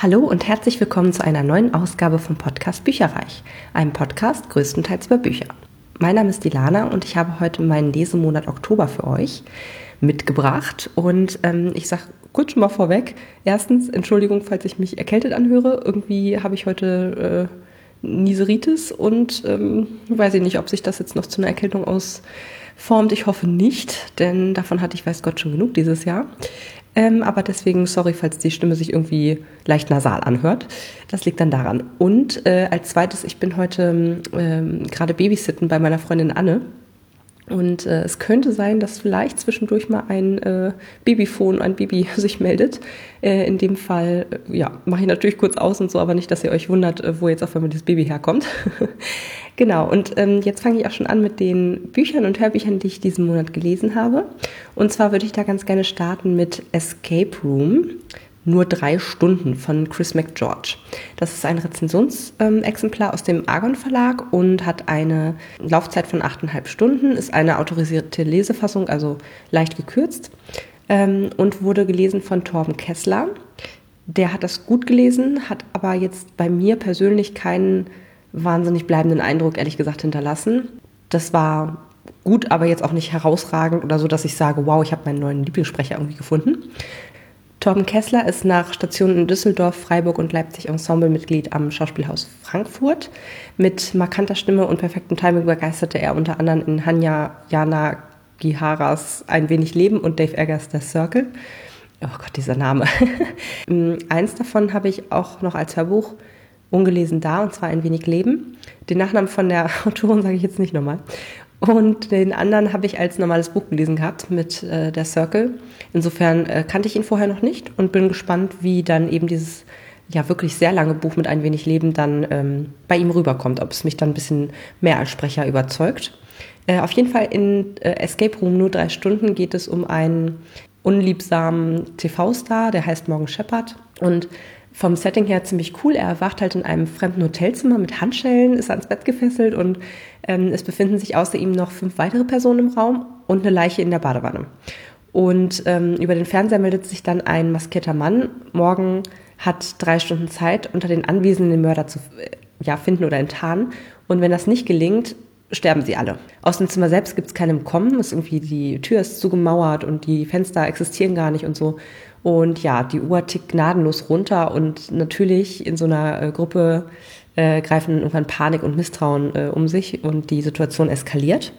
Hallo und herzlich willkommen zu einer neuen Ausgabe vom Podcast Bücherreich, einem Podcast größtenteils über Bücher. Mein Name ist Dilana und ich habe heute meinen Lesemonat Oktober für euch mitgebracht. Und ähm, ich sage kurz schon mal vorweg, erstens, Entschuldigung, falls ich mich erkältet anhöre, irgendwie habe ich heute äh, Niseritis und ähm, weiß ich nicht, ob sich das jetzt noch zu einer Erkältung ausformt. Ich hoffe nicht, denn davon hatte ich, weiß Gott, schon genug dieses Jahr. Ähm, aber deswegen, sorry, falls die Stimme sich irgendwie leicht nasal anhört. Das liegt dann daran. Und äh, als zweites, ich bin heute ähm, gerade Babysitten bei meiner Freundin Anne. Und äh, es könnte sein, dass vielleicht zwischendurch mal ein äh, Babyphone, ein Baby sich meldet. Äh, in dem Fall, äh, ja, mache ich natürlich kurz aus und so, aber nicht, dass ihr euch wundert, äh, wo jetzt auf einmal dieses Baby herkommt. genau, und ähm, jetzt fange ich auch schon an mit den Büchern und Hörbüchern, die ich diesen Monat gelesen habe. Und zwar würde ich da ganz gerne starten mit Escape Room nur drei Stunden von Chris McGeorge. Das ist ein Rezensionsexemplar aus dem Argon Verlag und hat eine Laufzeit von achteinhalb Stunden, ist eine autorisierte Lesefassung, also leicht gekürzt ähm, und wurde gelesen von Torben Kessler. Der hat das gut gelesen, hat aber jetzt bei mir persönlich keinen wahnsinnig bleibenden Eindruck, ehrlich gesagt, hinterlassen. Das war gut, aber jetzt auch nicht herausragend oder so, dass ich sage, wow, ich habe meinen neuen Lieblingssprecher irgendwie gefunden. Torben Kessler ist nach Stationen in Düsseldorf, Freiburg und Leipzig Ensemblemitglied am Schauspielhaus Frankfurt. Mit markanter Stimme und perfektem Timing begeisterte er unter anderem in Hanya Jana Giharas Ein wenig Leben und Dave Eggers Der Circle. Oh Gott, dieser Name. Eins davon habe ich auch noch als Hörbuch ungelesen da, und zwar Ein wenig Leben. Den Nachnamen von der Autorin sage ich jetzt nicht nochmal. Und den anderen habe ich als normales Buch gelesen gehabt mit äh, der Circle. Insofern äh, kannte ich ihn vorher noch nicht und bin gespannt, wie dann eben dieses ja wirklich sehr lange Buch mit ein wenig Leben dann ähm, bei ihm rüberkommt, ob es mich dann ein bisschen mehr als Sprecher überzeugt. Äh, auf jeden Fall in äh, Escape Room nur drei Stunden geht es um einen unliebsamen TV-Star, der heißt Morgan Shepard und vom Setting her ziemlich cool. Er erwacht halt in einem fremden Hotelzimmer mit Handschellen, ist ans Bett gefesselt und ähm, es befinden sich außer ihm noch fünf weitere Personen im Raum und eine Leiche in der Badewanne. Und ähm, über den Fernseher meldet sich dann ein maskierter Mann. Morgen hat drei Stunden Zeit, unter den Anwesenden den Mörder zu äh, ja, finden oder enttarnen. Und wenn das nicht gelingt, sterben sie alle. Aus dem Zimmer selbst gibt es keinem Kommen. Ist irgendwie die Tür ist zugemauert und die Fenster existieren gar nicht und so. Und ja, die Uhr tickt gnadenlos runter und natürlich in so einer äh, Gruppe äh, greifen irgendwann Panik und Misstrauen äh, um sich und die Situation eskaliert.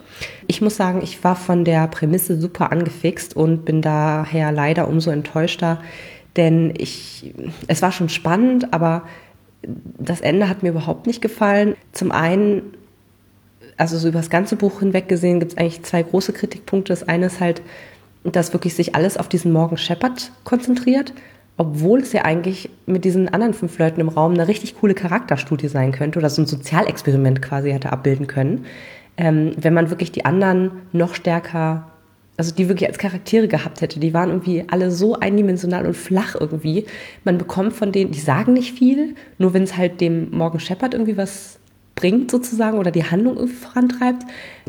Ich muss sagen, ich war von der Prämisse super angefixt und bin daher leider umso enttäuschter, denn ich, es war schon spannend, aber das Ende hat mir überhaupt nicht gefallen. Zum einen, also so über das ganze Buch hinweg gesehen, gibt es eigentlich zwei große Kritikpunkte. Das eine ist halt, dass wirklich sich alles auf diesen Morgan Shepard konzentriert obwohl es ja eigentlich mit diesen anderen fünf Leuten im Raum eine richtig coole Charakterstudie sein könnte oder so ein Sozialexperiment quasi hätte abbilden können, ähm, wenn man wirklich die anderen noch stärker, also die wirklich als Charaktere gehabt hätte. Die waren irgendwie alle so eindimensional und flach irgendwie. Man bekommt von denen, die sagen nicht viel, nur wenn es halt dem Morgan Shepard irgendwie was bringt sozusagen oder die Handlung vorantreibt,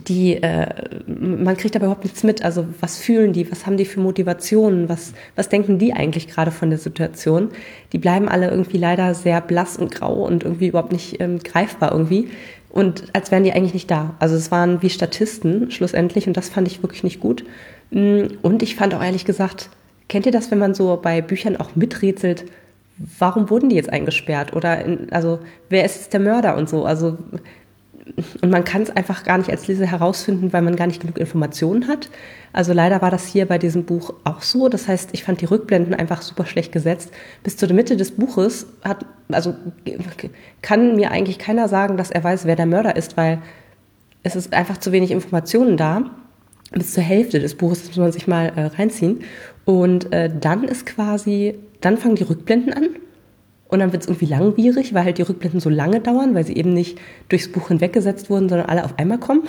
die, äh, man kriegt aber überhaupt nichts mit. Also was fühlen die, was haben die für Motivationen, was, was denken die eigentlich gerade von der Situation? Die bleiben alle irgendwie leider sehr blass und grau und irgendwie überhaupt nicht ähm, greifbar irgendwie. Und als wären die eigentlich nicht da. Also es waren wie Statisten schlussendlich und das fand ich wirklich nicht gut. Mm, und ich fand auch ehrlich gesagt, kennt ihr das, wenn man so bei Büchern auch miträtselt, warum wurden die jetzt eingesperrt? Oder in, also wer ist jetzt der Mörder und so? Also und man kann es einfach gar nicht als Leser herausfinden, weil man gar nicht genug Informationen hat. Also leider war das hier bei diesem Buch auch so. Das heißt, ich fand die Rückblenden einfach super schlecht gesetzt. Bis zur Mitte des Buches hat, also kann mir eigentlich keiner sagen, dass er weiß, wer der Mörder ist, weil es ist einfach zu wenig Informationen da. Bis zur Hälfte des Buches muss man sich mal äh, reinziehen. Und äh, dann ist quasi dann fangen die Rückblenden an und dann wird es irgendwie langwierig, weil halt die Rückblenden so lange dauern, weil sie eben nicht durchs Buch hinweggesetzt wurden, sondern alle auf einmal kommen.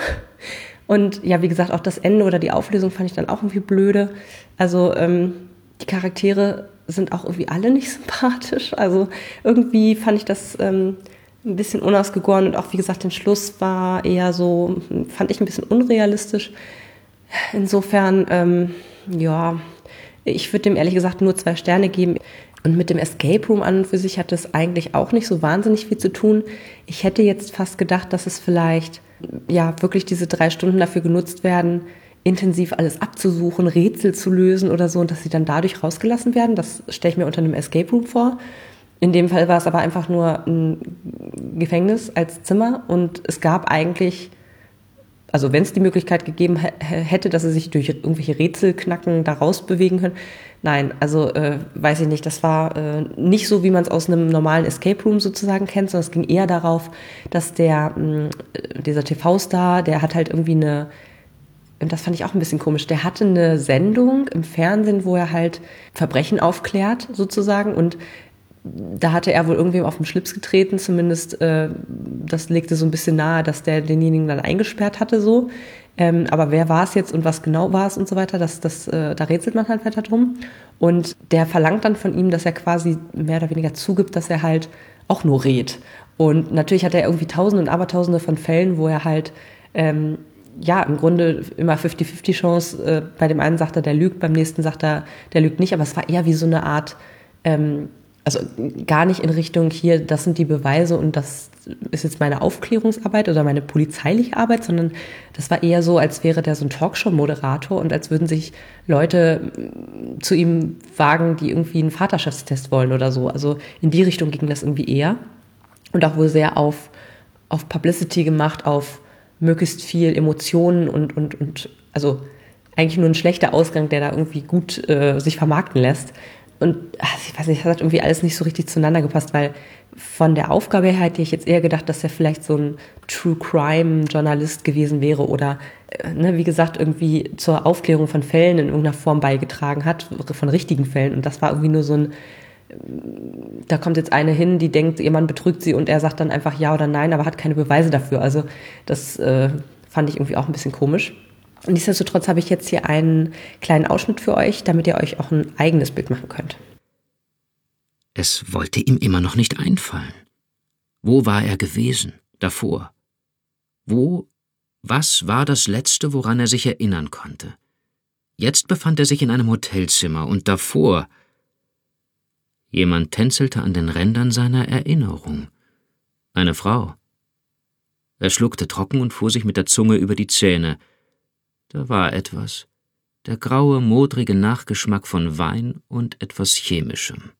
Und ja, wie gesagt, auch das Ende oder die Auflösung fand ich dann auch irgendwie blöde. Also ähm, die Charaktere sind auch irgendwie alle nicht sympathisch. Also irgendwie fand ich das ähm, ein bisschen unausgegoren und auch wie gesagt, den Schluss war eher so, fand ich ein bisschen unrealistisch. Insofern, ähm, ja, ich würde dem ehrlich gesagt nur zwei Sterne geben. Und mit dem Escape Room an und für sich hat es eigentlich auch nicht so wahnsinnig viel zu tun. Ich hätte jetzt fast gedacht, dass es vielleicht ja wirklich diese drei Stunden dafür genutzt werden, intensiv alles abzusuchen, Rätsel zu lösen oder so und dass sie dann dadurch rausgelassen werden. Das stelle ich mir unter einem Escape Room vor. In dem Fall war es aber einfach nur ein Gefängnis als Zimmer und es gab eigentlich, also wenn es die Möglichkeit gegeben hätte, dass sie sich durch irgendwelche Rätselknacken da rausbewegen können, Nein, also äh, weiß ich nicht. Das war äh, nicht so, wie man es aus einem normalen Escape Room sozusagen kennt, sondern es ging eher darauf, dass der mh, dieser TV-Star, der hat halt irgendwie eine und das fand ich auch ein bisschen komisch. Der hatte eine Sendung im Fernsehen, wo er halt Verbrechen aufklärt, sozusagen. Und da hatte er wohl irgendwem auf den Schlips getreten, zumindest äh, das legte so ein bisschen nahe, dass der denjenigen dann eingesperrt hatte, so. Ähm, aber wer war es jetzt und was genau war es und so weiter, das, das, äh, da rätselt man halt weiter drum. Und der verlangt dann von ihm, dass er quasi mehr oder weniger zugibt, dass er halt auch nur rät. Und natürlich hat er irgendwie Tausende und Abertausende von Fällen, wo er halt ähm, ja, im Grunde immer 50-50 Chance. Äh, bei dem einen sagt er, der lügt, beim nächsten sagt er, der lügt nicht. Aber es war eher wie so eine Art, ähm, also gar nicht in Richtung hier, das sind die Beweise und das ist jetzt meine Aufklärungsarbeit oder meine polizeiliche Arbeit, sondern das war eher so, als wäre der so ein Talkshow-Moderator und als würden sich Leute mm, zu ihm wagen, die irgendwie einen Vaterschaftstest wollen oder so. Also in die Richtung ging das irgendwie eher. Und auch wohl sehr auf, auf Publicity gemacht, auf möglichst viel Emotionen und, und, und also eigentlich nur ein schlechter Ausgang, der da irgendwie gut äh, sich vermarkten lässt. Und ach, ich weiß nicht, das hat irgendwie alles nicht so richtig zueinander gepasst, weil von der Aufgabe her hätte ich jetzt eher gedacht, dass er vielleicht so ein True Crime Journalist gewesen wäre oder, äh, ne, wie gesagt, irgendwie zur Aufklärung von Fällen in irgendeiner Form beigetragen hat, von richtigen Fällen. Und das war irgendwie nur so ein, da kommt jetzt eine hin, die denkt, ihr Mann betrügt sie und er sagt dann einfach ja oder nein, aber hat keine Beweise dafür. Also das äh, fand ich irgendwie auch ein bisschen komisch. Nichtsdestotrotz habe ich jetzt hier einen kleinen Ausschnitt für euch, damit ihr euch auch ein eigenes Bild machen könnt. Es wollte ihm immer noch nicht einfallen. Wo war er gewesen, davor? Wo, was war das Letzte, woran er sich erinnern konnte? Jetzt befand er sich in einem Hotelzimmer und davor Jemand tänzelte an den Rändern seiner Erinnerung. Eine Frau. Er schluckte trocken und fuhr sich mit der Zunge über die Zähne. Da war etwas. Der graue, modrige Nachgeschmack von Wein und etwas Chemischem.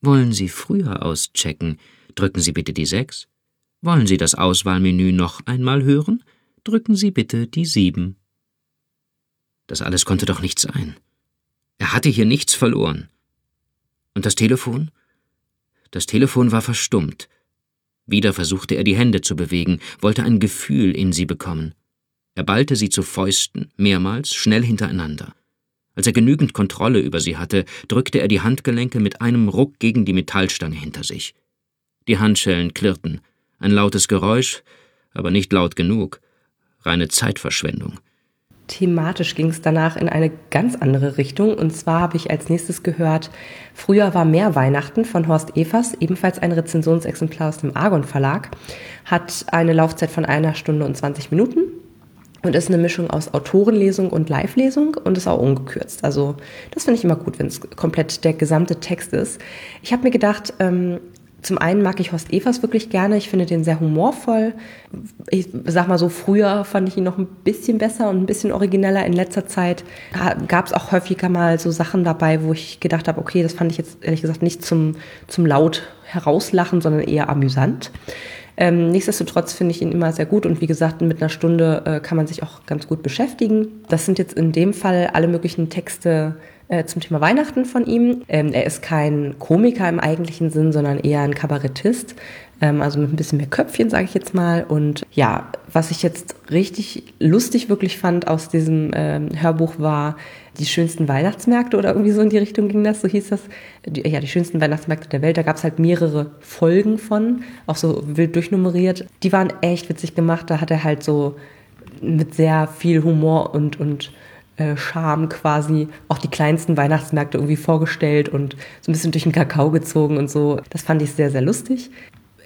Wollen Sie früher auschecken? Drücken Sie bitte die sechs. Wollen Sie das Auswahlmenü noch einmal hören? Drücken Sie bitte die sieben. Das alles konnte doch nicht sein. Er hatte hier nichts verloren. Und das Telefon? Das Telefon war verstummt. Wieder versuchte er die Hände zu bewegen, wollte ein Gefühl in sie bekommen. Er ballte sie zu Fäusten, mehrmals, schnell hintereinander. Als er genügend Kontrolle über sie hatte, drückte er die Handgelenke mit einem Ruck gegen die Metallstange hinter sich. Die Handschellen klirrten, ein lautes Geräusch, aber nicht laut genug, reine Zeitverschwendung. Thematisch ging es danach in eine ganz andere Richtung. Und zwar habe ich als nächstes gehört, früher war mehr Weihnachten von Horst Evers, ebenfalls ein Rezensionsexemplar aus dem Argon Verlag, hat eine Laufzeit von einer Stunde und 20 Minuten und ist eine Mischung aus Autorenlesung und Live-Lesung und ist auch ungekürzt. Also das finde ich immer gut, wenn es komplett der gesamte Text ist. Ich habe mir gedacht, ähm, zum einen mag ich Horst Evers wirklich gerne. Ich finde den sehr humorvoll. Ich sag mal so, früher fand ich ihn noch ein bisschen besser und ein bisschen origineller. In letzter Zeit gab es auch häufiger mal so Sachen dabei, wo ich gedacht habe, okay, das fand ich jetzt ehrlich gesagt nicht zum, zum laut herauslachen, sondern eher amüsant. Ähm, nichtsdestotrotz finde ich ihn immer sehr gut und wie gesagt, mit einer Stunde äh, kann man sich auch ganz gut beschäftigen. Das sind jetzt in dem Fall alle möglichen Texte äh, zum Thema Weihnachten von ihm. Ähm, er ist kein Komiker im eigentlichen Sinn, sondern eher ein Kabarettist. Ähm, also mit ein bisschen mehr Köpfchen, sage ich jetzt mal. Und ja, was ich jetzt richtig lustig wirklich fand aus diesem ähm, Hörbuch war die schönsten Weihnachtsmärkte oder irgendwie so in die Richtung ging das, so hieß das. Die, ja, die schönsten Weihnachtsmärkte der Welt. Da gab es halt mehrere Folgen von, auch so wild durchnummeriert. Die waren echt witzig gemacht. Da hat er halt so mit sehr viel Humor und, und äh, Charme quasi auch die kleinsten Weihnachtsmärkte irgendwie vorgestellt und so ein bisschen durch den Kakao gezogen und so. Das fand ich sehr, sehr lustig.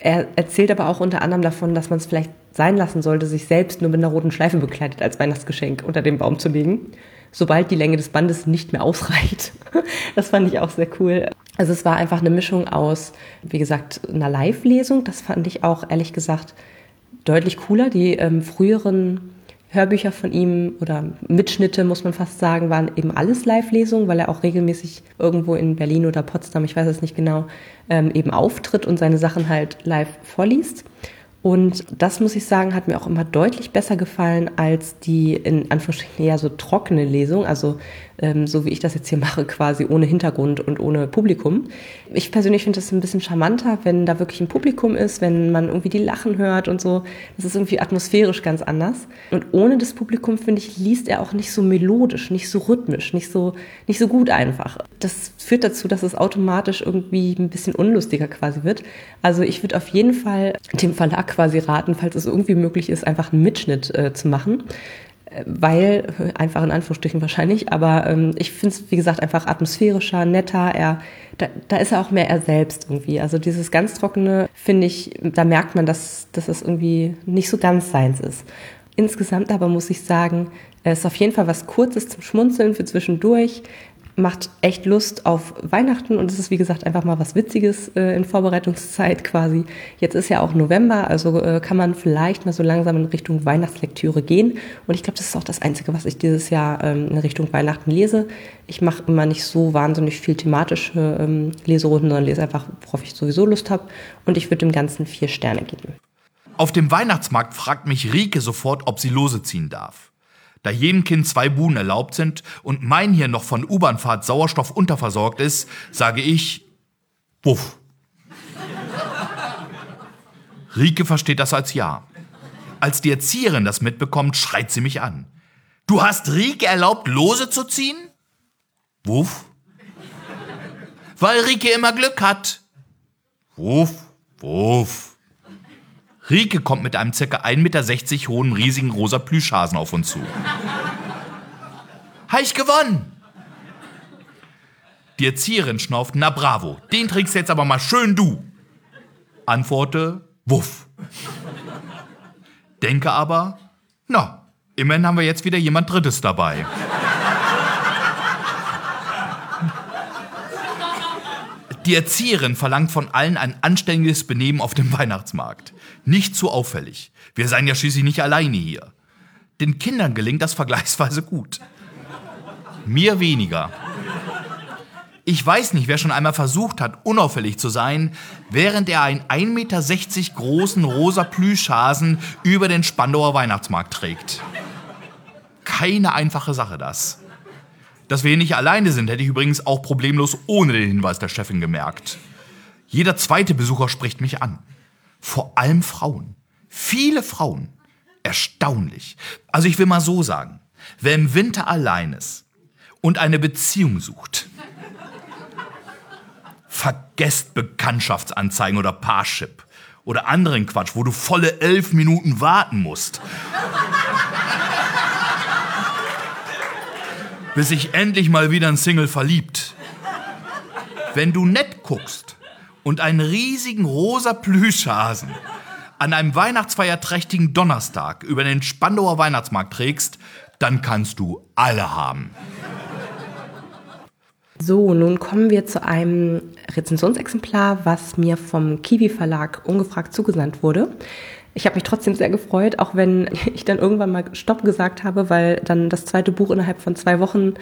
Er erzählt aber auch unter anderem davon, dass man es vielleicht sein lassen sollte, sich selbst nur mit einer roten Schleife bekleidet als Weihnachtsgeschenk unter den Baum zu legen. Sobald die Länge des Bandes nicht mehr ausreicht. Das fand ich auch sehr cool. Also es war einfach eine Mischung aus, wie gesagt, einer Live-Lesung. Das fand ich auch ehrlich gesagt deutlich cooler. Die ähm, früheren Hörbücher von ihm oder Mitschnitte, muss man fast sagen, waren eben alles Live-Lesungen, weil er auch regelmäßig irgendwo in Berlin oder Potsdam, ich weiß es nicht genau, ähm, eben auftritt und seine Sachen halt live vorliest. Und das muss ich sagen, hat mir auch immer deutlich besser gefallen als die in Anführungsstrichen eher so trockene Lesung, also ähm, so wie ich das jetzt hier mache, quasi ohne Hintergrund und ohne Publikum. Ich persönlich finde es ein bisschen charmanter, wenn da wirklich ein Publikum ist, wenn man irgendwie die Lachen hört und so. Das ist irgendwie atmosphärisch ganz anders. Und ohne das Publikum, finde ich, liest er auch nicht so melodisch, nicht so rhythmisch, nicht so, nicht so gut einfach. Das führt dazu, dass es automatisch irgendwie ein bisschen unlustiger quasi wird. Also ich würde auf jeden Fall dem Verlag quasi raten, falls es irgendwie möglich ist, einfach einen Mitschnitt äh, zu machen weil, einfach in Anführungsstrichen wahrscheinlich, aber ähm, ich finde es, wie gesagt, einfach atmosphärischer, netter. Er, da, da ist er auch mehr er selbst irgendwie. Also dieses ganz Trockene, finde ich, da merkt man, dass, dass das irgendwie nicht so ganz seins ist. Insgesamt aber muss ich sagen, es ist auf jeden Fall was Kurzes zum Schmunzeln für zwischendurch macht echt Lust auf Weihnachten und es ist wie gesagt einfach mal was Witziges äh, in Vorbereitungszeit quasi. Jetzt ist ja auch November, also äh, kann man vielleicht mal so langsam in Richtung Weihnachtslektüre gehen und ich glaube, das ist auch das Einzige, was ich dieses Jahr ähm, in Richtung Weihnachten lese. Ich mache immer nicht so wahnsinnig viel thematische ähm, Leserunden, sondern lese einfach, worauf ich sowieso Lust habe und ich würde dem Ganzen vier Sterne geben. Auf dem Weihnachtsmarkt fragt mich Rike sofort, ob sie Lose ziehen darf. Da jedem Kind zwei Buden erlaubt sind und mein hier noch von U-Bahnfahrt Sauerstoff unterversorgt ist, sage ich, wuff. Rike versteht das als Ja. Als die Erzieherin das mitbekommt, schreit sie mich an. Du hast Rike erlaubt, Lose zu ziehen? Wuff. Weil Rike immer Glück hat. Wuff, wuff. Rike kommt mit einem ca. 1,60 Meter hohen, riesigen rosa Plüschhasen auf uns zu. Habe ich gewonnen! Die Erzieherin schnauft, na bravo, den trägst jetzt aber mal schön du. Antworte, wuff. Denke aber, na, immerhin haben wir jetzt wieder jemand Drittes dabei. Die Erzieherin verlangt von allen ein anständiges Benehmen auf dem Weihnachtsmarkt. Nicht zu auffällig. Wir seien ja schließlich nicht alleine hier. Den Kindern gelingt das vergleichsweise gut. Mir weniger. Ich weiß nicht, wer schon einmal versucht hat, unauffällig zu sein, während er einen 1,60 Meter großen rosa Plüschhasen über den Spandauer Weihnachtsmarkt trägt. Keine einfache Sache das. Dass wir hier nicht alleine sind, hätte ich übrigens auch problemlos ohne den Hinweis der Chefin gemerkt. Jeder zweite Besucher spricht mich an. Vor allem Frauen. Viele Frauen. Erstaunlich. Also ich will mal so sagen, wer im Winter allein ist und eine Beziehung sucht, vergesst Bekanntschaftsanzeigen oder Parship oder anderen Quatsch, wo du volle elf Minuten warten musst. Bis sich endlich mal wieder ein Single verliebt. Wenn du nett guckst und einen riesigen rosa Plüschhasen an einem weihnachtsfeierträchtigen Donnerstag über den Spandauer Weihnachtsmarkt trägst, dann kannst du alle haben. So, nun kommen wir zu einem Rezensionsexemplar, was mir vom Kiwi Verlag ungefragt zugesandt wurde. Ich habe mich trotzdem sehr gefreut, auch wenn ich dann irgendwann mal Stopp gesagt habe, weil dann das zweite Buch innerhalb von zwei Wochen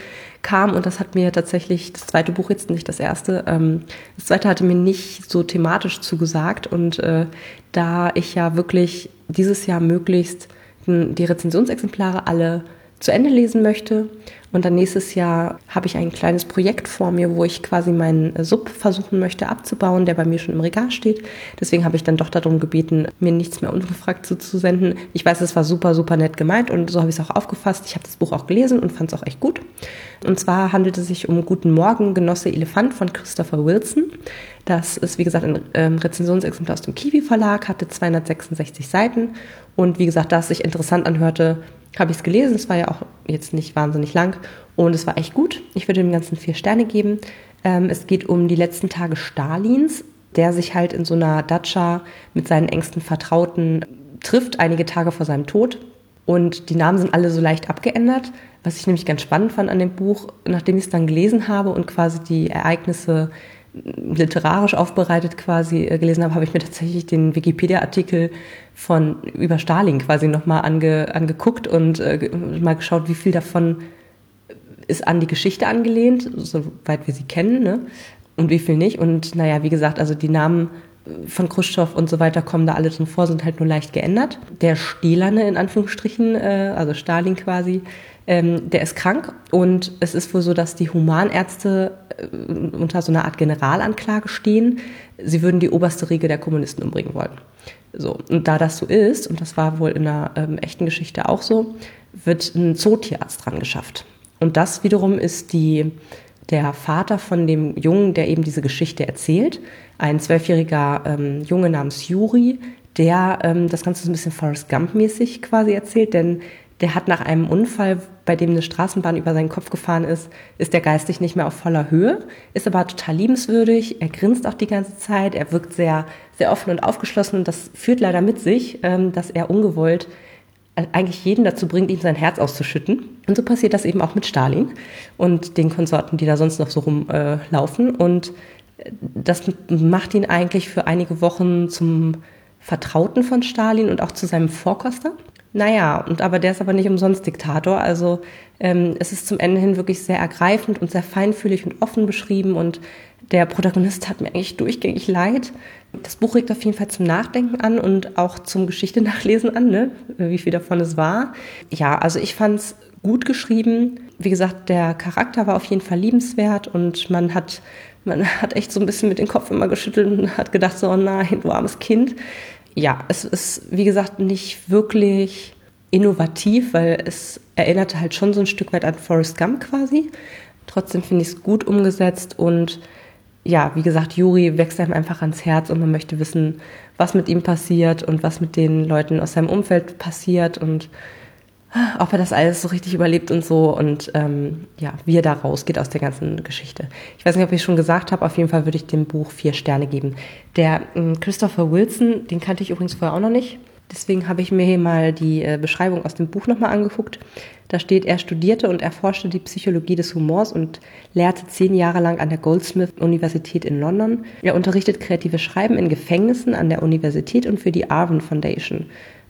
kam und das hat mir tatsächlich, das zweite Buch jetzt nicht das erste, ähm, das zweite hatte mir nicht so thematisch zugesagt und äh, da ich ja wirklich dieses Jahr möglichst die Rezensionsexemplare alle zu Ende lesen möchte. Und dann nächstes Jahr habe ich ein kleines Projekt vor mir, wo ich quasi meinen Sub versuchen möchte abzubauen, der bei mir schon im Regal steht. Deswegen habe ich dann doch darum gebeten, mir nichts mehr ungefragt zuzusenden. Ich weiß, es war super, super nett gemeint und so habe ich es auch aufgefasst. Ich habe das Buch auch gelesen und fand es auch echt gut. Und zwar handelt es sich um Guten Morgen, Genosse Elefant von Christopher Wilson. Das ist, wie gesagt, ein ähm, Rezensionsexemplar aus dem Kiwi Verlag, hatte 266 Seiten. Und wie gesagt, da es sich interessant anhörte, habe ich es gelesen. Es war ja auch jetzt nicht wahnsinnig lang und es war echt gut. Ich würde dem Ganzen vier Sterne geben. Ähm, es geht um die letzten Tage Stalins, der sich halt in so einer Datscha mit seinen engsten Vertrauten trifft, einige Tage vor seinem Tod. Und die Namen sind alle so leicht abgeändert, was ich nämlich ganz spannend fand an dem Buch, nachdem ich es dann gelesen habe und quasi die Ereignisse literarisch aufbereitet quasi äh, gelesen habe, habe ich mir tatsächlich den Wikipedia-Artikel von über Stalin quasi nochmal ange, angeguckt und äh, mal geschaut, wie viel davon ist an die Geschichte angelehnt, soweit wir sie kennen, ne? und wie viel nicht. Und naja, wie gesagt, also die Namen von Khrushchev und so weiter kommen da alle drin vor, sind halt nur leicht geändert. Der Stählerne in Anführungsstrichen, äh, also Stalin quasi, ähm, der ist krank und es ist wohl so, dass die Humanärzte äh, unter so einer Art Generalanklage stehen. Sie würden die oberste Riege der Kommunisten umbringen wollen. So, und da das so ist, und das war wohl in einer ähm, echten Geschichte auch so, wird ein Zootierarzt dran geschafft. Und das wiederum ist die, der Vater von dem Jungen, der eben diese Geschichte erzählt. Ein zwölfjähriger ähm, Junge namens Juri, der ähm, das Ganze so ein bisschen Forrest Gump-mäßig quasi erzählt, denn der hat nach einem Unfall, bei dem eine Straßenbahn über seinen Kopf gefahren ist, ist der geistig nicht mehr auf voller Höhe, ist aber total liebenswürdig, er grinst auch die ganze Zeit, er wirkt sehr, sehr offen und aufgeschlossen und das führt leider mit sich, ähm, dass er ungewollt eigentlich jeden dazu bringt, ihm sein Herz auszuschütten. Und so passiert das eben auch mit Stalin und den Konsorten, die da sonst noch so rumlaufen. Äh, und das macht ihn eigentlich für einige Wochen zum Vertrauten von Stalin und auch zu seinem Vorkoster. Naja, und aber der ist aber nicht umsonst Diktator. Also ähm, es ist zum Ende hin wirklich sehr ergreifend und sehr feinfühlig und offen beschrieben und der Protagonist hat mir eigentlich durchgängig leid. Das Buch regt auf jeden Fall zum Nachdenken an und auch zum Geschichte nachlesen an, ne? wie viel davon es war. Ja, also ich fand es gut geschrieben. Wie gesagt, der Charakter war auf jeden Fall liebenswert und man hat, man hat echt so ein bisschen mit dem Kopf immer geschüttelt und hat gedacht, so, oh nein, du armes Kind. Ja, es ist, wie gesagt, nicht wirklich innovativ, weil es erinnerte halt schon so ein Stück weit an Forrest Gump quasi. Trotzdem finde ich es gut umgesetzt und ja, wie gesagt, Juri wächst einem einfach ans Herz und man möchte wissen, was mit ihm passiert und was mit den Leuten aus seinem Umfeld passiert und ah, ob er das alles so richtig überlebt und so und ähm, ja, wie er da rausgeht aus der ganzen Geschichte. Ich weiß nicht, ob ich schon gesagt habe, auf jeden Fall würde ich dem Buch vier Sterne geben. Der äh, Christopher Wilson, den kannte ich übrigens vorher auch noch nicht. Deswegen habe ich mir hier mal die äh, Beschreibung aus dem Buch nochmal angeguckt. Da steht, er studierte und erforschte die Psychologie des Humors und lehrte zehn Jahre lang an der Goldsmith-Universität in London. Er unterrichtet kreatives Schreiben in Gefängnissen an der Universität und für die Arvin Foundation.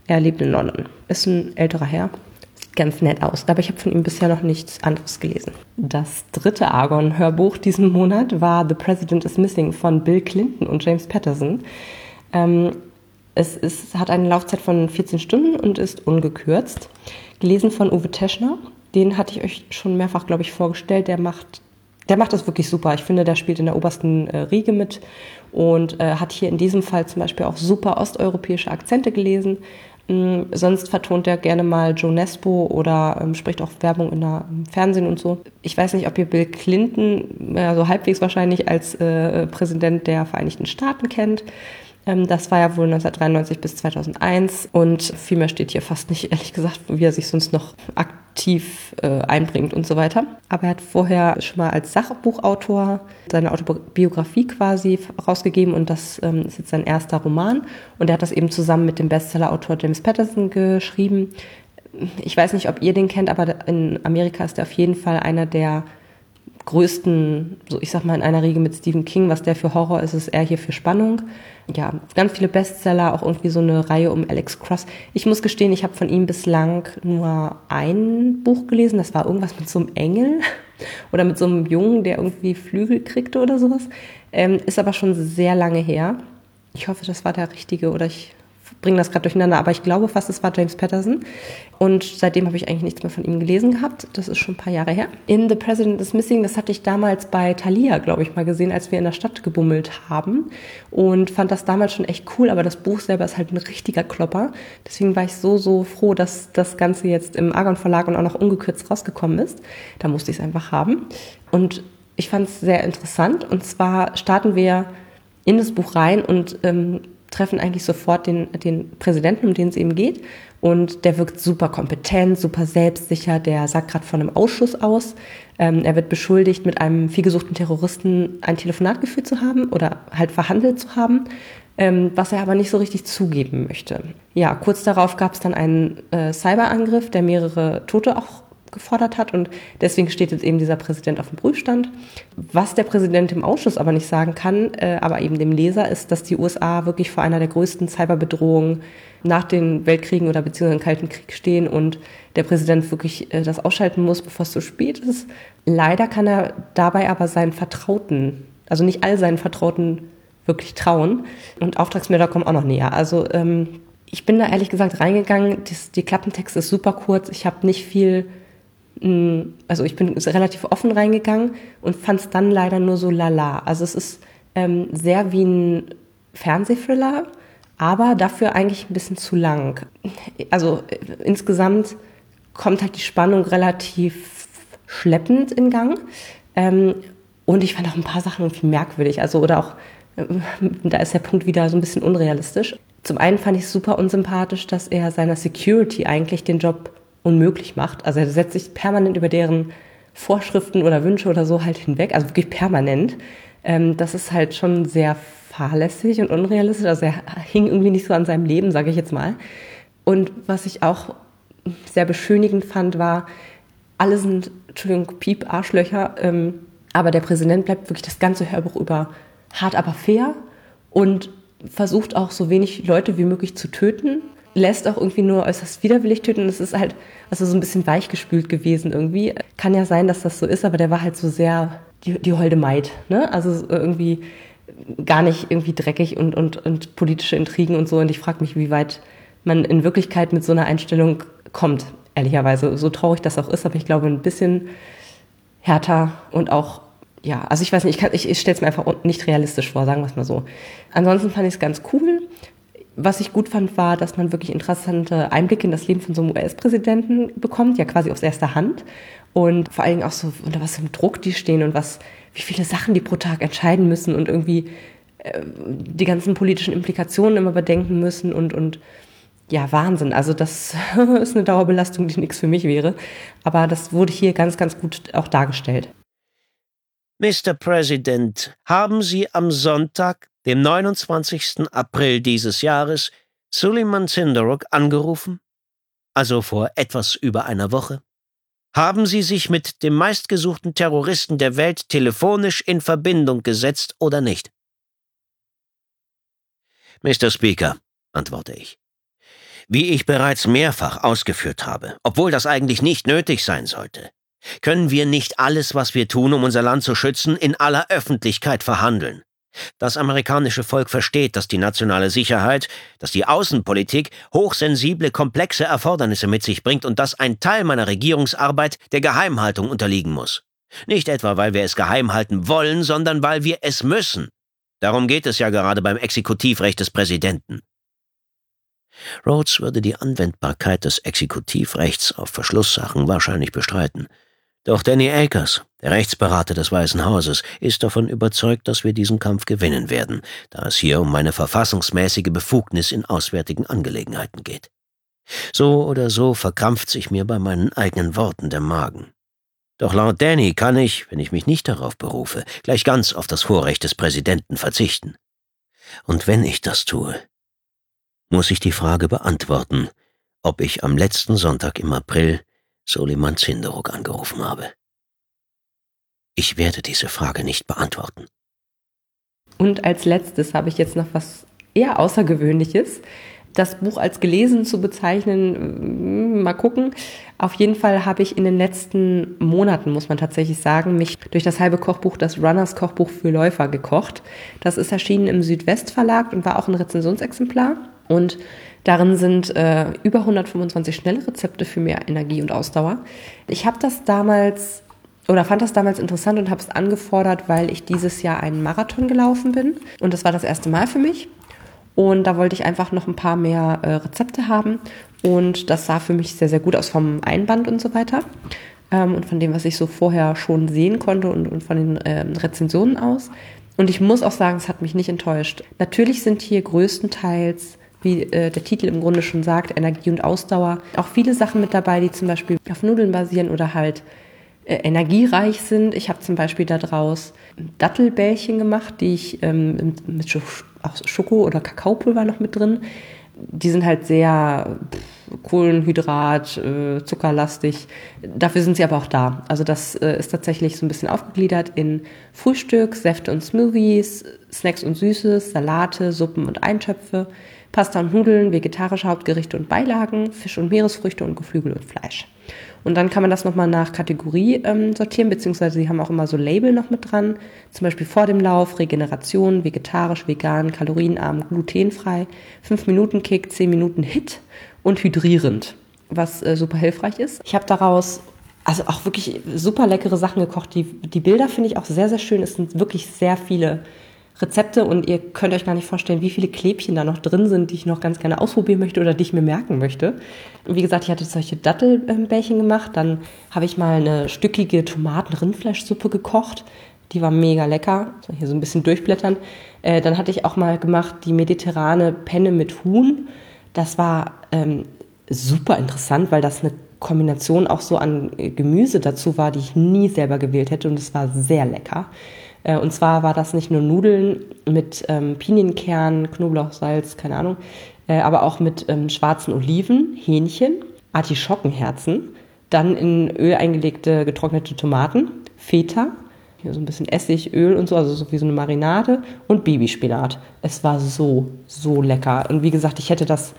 Er lebt in London. Ist ein älterer Herr. Sieht ganz nett aus. Aber ich habe von ihm bisher noch nichts anderes gelesen. Das dritte Argon-Hörbuch diesen Monat war The President is Missing von Bill Clinton und James Patterson. Ähm, es ist, hat eine Laufzeit von 14 Stunden und ist ungekürzt gelesen von Uwe Teschner. Den hatte ich euch schon mehrfach, glaube ich, vorgestellt. Der macht, der macht das wirklich super. Ich finde, der spielt in der obersten äh, Riege mit und äh, hat hier in diesem Fall zum Beispiel auch super osteuropäische Akzente gelesen. Ähm, sonst vertont er gerne mal Joe Nesbo oder ähm, spricht auch Werbung in der, im Fernsehen und so. Ich weiß nicht, ob ihr Bill Clinton, äh, so halbwegs wahrscheinlich als äh, Präsident der Vereinigten Staaten kennt. Ähm, das war ja wohl 1993 bis 2001 und viel mehr steht hier fast nicht, ehrlich gesagt, wie er sich sonst noch aktiv äh, einbringt und so weiter. Aber er hat vorher schon mal als Sachbuchautor seine Autobiografie quasi rausgegeben und das ähm, ist jetzt sein erster Roman. Und er hat das eben zusammen mit dem Bestsellerautor James Patterson geschrieben. Ich weiß nicht, ob ihr den kennt, aber in Amerika ist er auf jeden Fall einer der größten, so ich sag mal in einer Riege mit Stephen King, was der für Horror ist, ist er hier für Spannung. Ja, ganz viele Bestseller, auch irgendwie so eine Reihe um Alex Cross. Ich muss gestehen, ich habe von ihm bislang nur ein Buch gelesen, das war irgendwas mit so einem Engel oder mit so einem Jungen, der irgendwie Flügel kriegte oder sowas. Ähm, ist aber schon sehr lange her. Ich hoffe, das war der richtige oder ich bringe das gerade durcheinander, aber ich glaube fast, es war James Patterson. Und seitdem habe ich eigentlich nichts mehr von ihm gelesen gehabt. Das ist schon ein paar Jahre her. In The President is Missing, das hatte ich damals bei Thalia, glaube ich, mal gesehen, als wir in der Stadt gebummelt haben. Und fand das damals schon echt cool, aber das Buch selber ist halt ein richtiger Klopper. Deswegen war ich so, so froh, dass das Ganze jetzt im Argon Verlag und auch noch ungekürzt rausgekommen ist. Da musste ich es einfach haben. Und ich fand es sehr interessant. Und zwar starten wir in das Buch rein und ähm, treffen eigentlich sofort den, den Präsidenten, um den es eben geht. Und der wirkt super kompetent, super selbstsicher. Der sagt gerade von einem Ausschuss aus. Ähm, er wird beschuldigt, mit einem vielgesuchten Terroristen ein Telefonat geführt zu haben oder halt verhandelt zu haben. ähm, was er aber nicht so richtig zugeben möchte. Ja, kurz darauf gab es dann einen äh, Cyberangriff, der mehrere Tote auch gefordert hat und deswegen steht jetzt eben dieser Präsident auf dem Prüfstand. Was der Präsident im Ausschuss aber nicht sagen kann, äh, aber eben dem Leser, ist, dass die USA wirklich vor einer der größten Cyberbedrohungen nach den Weltkriegen oder beziehungsweise im Kalten Krieg stehen und der Präsident wirklich äh, das ausschalten muss, bevor es zu spät ist. Leider kann er dabei aber seinen Vertrauten, also nicht all seinen Vertrauten wirklich trauen. Und Auftragsmörder kommen auch noch näher. Also ähm, ich bin da ehrlich gesagt reingegangen. Das, die Klappentext ist super kurz. Ich habe nicht viel also ich bin relativ offen reingegangen und fand es dann leider nur so lala. Also es ist ähm, sehr wie ein Fernsehthriller, aber dafür eigentlich ein bisschen zu lang. Also äh, insgesamt kommt halt die Spannung relativ schleppend in Gang. Ähm, und ich fand auch ein paar Sachen irgendwie merkwürdig. Also oder auch, äh, da ist der Punkt wieder so ein bisschen unrealistisch. Zum einen fand ich es super unsympathisch, dass er seiner Security eigentlich den Job unmöglich macht. Also er setzt sich permanent über deren Vorschriften oder Wünsche oder so halt hinweg, also wirklich permanent. Ähm, das ist halt schon sehr fahrlässig und unrealistisch. Also er hing irgendwie nicht so an seinem Leben, sage ich jetzt mal. Und was ich auch sehr beschönigend fand, war, alle sind, Entschuldigung, Piep, Arschlöcher, ähm, aber der Präsident bleibt wirklich das ganze Hörbuch über hart, aber fair und versucht auch so wenig Leute wie möglich zu töten lässt auch irgendwie nur äußerst widerwillig töten. Es ist halt also so ein bisschen weichgespült gewesen irgendwie. Kann ja sein, dass das so ist, aber der war halt so sehr die, die holde Maid. Ne? Also irgendwie gar nicht irgendwie dreckig und, und, und politische Intrigen und so. Und ich frage mich, wie weit man in Wirklichkeit mit so einer Einstellung kommt, ehrlicherweise. So traurig das auch ist, aber ich glaube, ein bisschen härter und auch ja, also ich weiß nicht, ich, ich, ich stelle es mir einfach nicht realistisch vor, sagen wir es mal so. Ansonsten fand ich es ganz cool was ich gut fand, war, dass man wirklich interessante Einblicke in das Leben von so einem US-Präsidenten bekommt, ja quasi aus erster Hand. Und vor allen Dingen auch so, unter was für Druck die stehen und was, wie viele Sachen die pro Tag entscheiden müssen und irgendwie äh, die ganzen politischen Implikationen immer bedenken müssen und, und ja, Wahnsinn. Also das ist eine Dauerbelastung, die nichts für mich wäre. Aber das wurde hier ganz, ganz gut auch dargestellt. Mr. President, haben Sie am Sonntag dem 29. April dieses Jahres, Suleiman Sindarok angerufen? Also vor etwas über einer Woche? Haben Sie sich mit dem meistgesuchten Terroristen der Welt telefonisch in Verbindung gesetzt oder nicht? Mr. Speaker, antworte ich. Wie ich bereits mehrfach ausgeführt habe, obwohl das eigentlich nicht nötig sein sollte, können wir nicht alles, was wir tun, um unser Land zu schützen, in aller Öffentlichkeit verhandeln. Das amerikanische Volk versteht, dass die nationale Sicherheit, dass die Außenpolitik hochsensible, komplexe Erfordernisse mit sich bringt und dass ein Teil meiner Regierungsarbeit der Geheimhaltung unterliegen muss. Nicht etwa, weil wir es geheim halten wollen, sondern weil wir es müssen. Darum geht es ja gerade beim Exekutivrecht des Präsidenten. Rhodes würde die Anwendbarkeit des Exekutivrechts auf Verschlusssachen wahrscheinlich bestreiten. Doch Danny Akers, der Rechtsberater des Weißen Hauses, ist davon überzeugt, dass wir diesen Kampf gewinnen werden, da es hier um meine verfassungsmäßige Befugnis in auswärtigen Angelegenheiten geht. So oder so verkrampft sich mir bei meinen eigenen Worten der Magen. Doch laut Danny kann ich, wenn ich mich nicht darauf berufe, gleich ganz auf das Vorrecht des Präsidenten verzichten. Und wenn ich das tue, muss ich die Frage beantworten, ob ich am letzten Sonntag im April Soliman Zinderuk angerufen habe. Ich werde diese Frage nicht beantworten. Und als letztes habe ich jetzt noch was eher Außergewöhnliches. Das Buch als gelesen zu bezeichnen, mm, mal gucken. Auf jeden Fall habe ich in den letzten Monaten, muss man tatsächlich sagen, mich durch das halbe Kochbuch, das Runners Kochbuch für Läufer gekocht. Das ist erschienen im Südwestverlag und war auch ein Rezensionsexemplar. Und Darin sind äh, über 125 schnelle Rezepte für mehr Energie und Ausdauer. Ich habe das damals oder fand das damals interessant und habe es angefordert, weil ich dieses Jahr einen Marathon gelaufen bin und das war das erste Mal für mich. Und da wollte ich einfach noch ein paar mehr äh, Rezepte haben und das sah für mich sehr, sehr gut aus vom Einband und so weiter ähm, und von dem, was ich so vorher schon sehen konnte und, und von den äh, Rezensionen aus. Und ich muss auch sagen, es hat mich nicht enttäuscht. Natürlich sind hier größtenteils wie äh, der Titel im Grunde schon sagt, Energie und Ausdauer. Auch viele Sachen mit dabei, die zum Beispiel auf Nudeln basieren oder halt äh, energiereich sind. Ich habe zum Beispiel daraus Dattelbällchen gemacht, die ich ähm, mit auch Schoko- oder Kakaopulver noch mit drin. Die sind halt sehr Kohlenhydrat, äh, zuckerlastig. Dafür sind sie aber auch da. Also das äh, ist tatsächlich so ein bisschen aufgegliedert in Frühstück, Säfte und Smoothies, Snacks und Süßes, Salate, Suppen und Eintöpfe, Pasta und Nudeln, vegetarische Hauptgerichte und Beilagen, Fisch und Meeresfrüchte und Geflügel und Fleisch. Und dann kann man das nochmal nach Kategorie ähm, sortieren, beziehungsweise sie haben auch immer so Label noch mit dran. Zum Beispiel vor dem Lauf, Regeneration, vegetarisch, vegan, kalorienarm, glutenfrei, 5-Minuten-Kick, 10 Minuten Hit und hydrierend, was äh, super hilfreich ist. Ich habe daraus also auch wirklich super leckere Sachen gekocht. Die, die Bilder finde ich auch sehr, sehr schön. Es sind wirklich sehr viele Rezepte und ihr könnt euch gar nicht vorstellen, wie viele Klebchen da noch drin sind, die ich noch ganz gerne ausprobieren möchte oder die ich mir merken möchte. Wie gesagt, ich hatte solche Dattelbällchen gemacht. Dann habe ich mal eine stückige Tomaten-Rindfleischsuppe gekocht. Die war mega lecker. So, hier so ein bisschen durchblättern. Äh, dann hatte ich auch mal gemacht die mediterrane Penne mit Huhn. Das war ähm, super interessant, weil das eine Kombination auch so an Gemüse dazu war, die ich nie selber gewählt hätte und es war sehr lecker. Äh, und zwar war das nicht nur Nudeln mit ähm, Pinienkern, Knoblauchsalz, keine Ahnung, äh, aber auch mit ähm, schwarzen Oliven, Hähnchen, Artischockenherzen, dann in Öl eingelegte getrocknete Tomaten, Feta, hier so ein bisschen Essig, Öl und so, also so wie so eine Marinade und Babyspinat. Es war so, so lecker. Und wie gesagt, ich hätte das,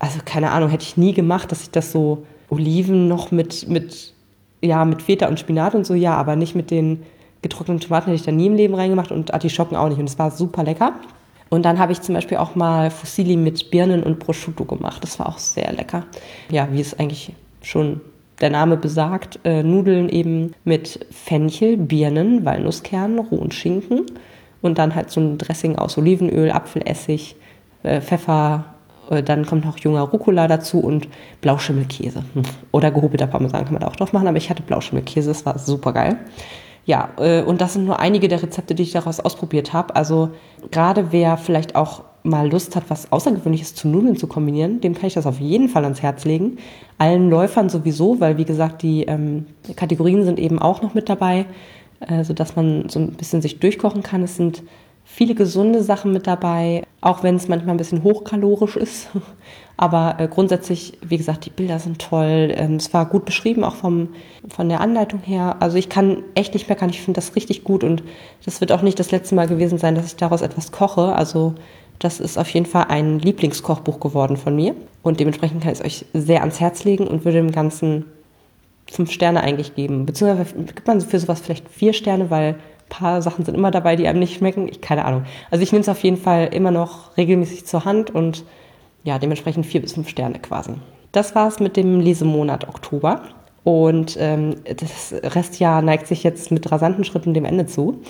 also keine Ahnung, hätte ich nie gemacht, dass ich das so Oliven noch mit, mit, ja, mit Feta und Spinat und so, ja, aber nicht mit den getrockneten Tomaten hätte ich da nie im Leben reingemacht und Artischocken auch nicht. Und es war super lecker. Und dann habe ich zum Beispiel auch mal Fusilli mit Birnen und Prosciutto gemacht. Das war auch sehr lecker. Ja, wie es eigentlich schon der Name besagt, äh, Nudeln eben mit Fenchel, Birnen, Walnusskernen, rohen Schinken und dann halt so ein Dressing aus Olivenöl, Apfelessig, äh, Pfeffer, äh, dann kommt noch junger Rucola dazu und Blauschimmelkäse. Oder gehobelter Parmesan kann man da auch drauf machen, aber ich hatte Blauschimmelkäse, das war super geil. Ja, äh, und das sind nur einige der Rezepte, die ich daraus ausprobiert habe. Also gerade wer vielleicht auch mal Lust hat, was Außergewöhnliches zu Nudeln zu kombinieren, dem kann ich das auf jeden Fall ans Herz legen. Allen Läufern sowieso, weil wie gesagt, die ähm, Kategorien sind eben auch noch mit dabei, äh, sodass man so ein bisschen sich durchkochen kann. Es sind viele gesunde Sachen mit dabei, auch wenn es manchmal ein bisschen hochkalorisch ist. Aber äh, grundsätzlich, wie gesagt, die Bilder sind toll. Ähm, es war gut beschrieben, auch vom, von der Anleitung her. Also ich kann echt nicht meckern. Ich finde das richtig gut und das wird auch nicht das letzte Mal gewesen sein, dass ich daraus etwas koche. Also das ist auf jeden Fall ein Lieblingskochbuch geworden von mir. Und dementsprechend kann ich es euch sehr ans Herz legen und würde dem Ganzen fünf Sterne eigentlich geben. Beziehungsweise gibt man für sowas vielleicht vier Sterne, weil paar Sachen sind immer dabei, die einem nicht schmecken. Ich keine Ahnung. Also ich nehme es auf jeden Fall immer noch regelmäßig zur Hand und ja, dementsprechend vier bis fünf Sterne quasi. Das war's mit dem Lesemonat Oktober. Und ähm, das Restjahr neigt sich jetzt mit rasanten Schritten dem Ende zu.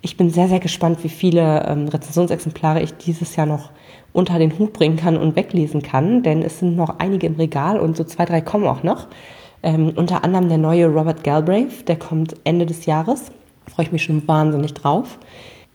Ich bin sehr, sehr gespannt, wie viele ähm, Rezensionsexemplare ich dieses Jahr noch unter den Hut bringen kann und weglesen kann, denn es sind noch einige im Regal und so zwei, drei kommen auch noch. Ähm, unter anderem der neue Robert Galbraith, der kommt Ende des Jahres freue ich mich schon wahnsinnig drauf.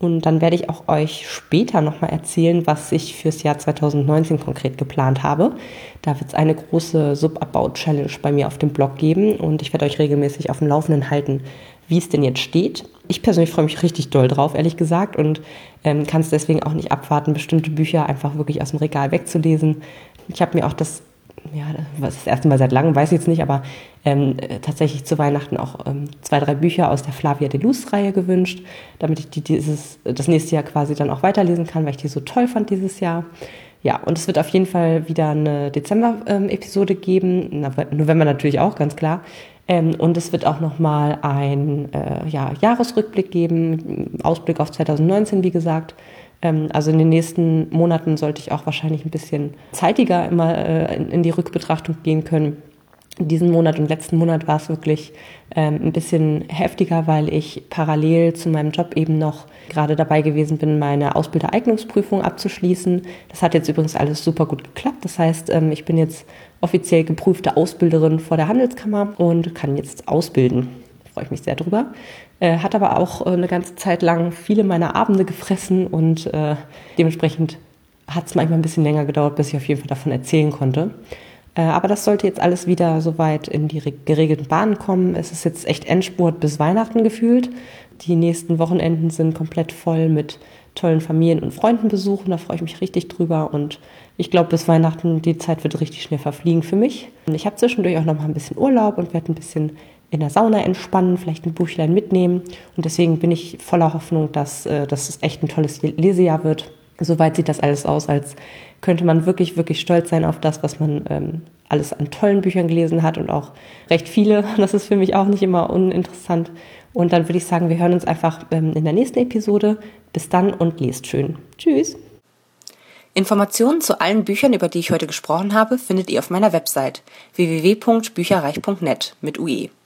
Und dann werde ich auch euch später nochmal erzählen, was ich fürs Jahr 2019 konkret geplant habe. Da wird es eine große Subabbau-Challenge bei mir auf dem Blog geben und ich werde euch regelmäßig auf dem Laufenden halten, wie es denn jetzt steht. Ich persönlich freue mich richtig doll drauf, ehrlich gesagt, und ähm, kann es deswegen auch nicht abwarten, bestimmte Bücher einfach wirklich aus dem Regal wegzulesen. Ich habe mir auch das ja, was das erste Mal seit langem, weiß ich jetzt nicht, aber ähm, äh, tatsächlich zu Weihnachten auch ähm, zwei, drei Bücher aus der Flavia de Luz-Reihe gewünscht, damit ich die dieses, das nächste Jahr quasi dann auch weiterlesen kann, weil ich die so toll fand dieses Jahr. Ja, und es wird auf jeden Fall wieder eine Dezember-Episode ähm, geben, November natürlich auch, ganz klar. Ähm, und es wird auch nochmal ein äh, ja, Jahresrückblick geben, Ausblick auf 2019, wie gesagt. Ähm, also in den nächsten Monaten sollte ich auch wahrscheinlich ein bisschen zeitiger immer äh, in die Rückbetrachtung gehen können. In diesem Monat und letzten Monat war es wirklich ähm, ein bisschen heftiger, weil ich parallel zu meinem Job eben noch gerade dabei gewesen bin, meine Ausbildereignungsprüfung abzuschließen. Das hat jetzt übrigens alles super gut geklappt. Das heißt, ähm, ich bin jetzt offiziell geprüfte Ausbilderin vor der Handelskammer und kann jetzt ausbilden. Da freue ich mich sehr drüber. Äh, hat aber auch äh, eine ganze Zeit lang viele meiner Abende gefressen und äh, dementsprechend hat es manchmal ein bisschen länger gedauert, bis ich auf jeden Fall davon erzählen konnte. Äh, aber das sollte jetzt alles wieder soweit in die geregelten Bahnen kommen. Es ist jetzt echt Endspurt bis Weihnachten gefühlt. Die nächsten Wochenenden sind komplett voll mit tollen Familien- und Freundenbesuchen. Da freue ich mich richtig drüber. Und ich glaube, bis Weihnachten, die Zeit wird richtig schnell verfliegen für mich. Ich habe zwischendurch auch noch mal ein bisschen Urlaub und werde ein bisschen in der Sauna entspannen, vielleicht ein Buchlein mitnehmen. Und deswegen bin ich voller Hoffnung, dass, äh, dass es echt ein tolles Lesejahr wird. Soweit sieht das alles aus, als könnte man wirklich, wirklich stolz sein auf das, was man ähm, alles an tollen Büchern gelesen hat und auch recht viele. Das ist für mich auch nicht immer uninteressant. Und dann würde ich sagen, wir hören uns einfach ähm, in der nächsten Episode. Bis dann und lest schön. Tschüss. Informationen zu allen Büchern, über die ich heute gesprochen habe, findet ihr auf meiner Website www.bücherreich.net mit UE.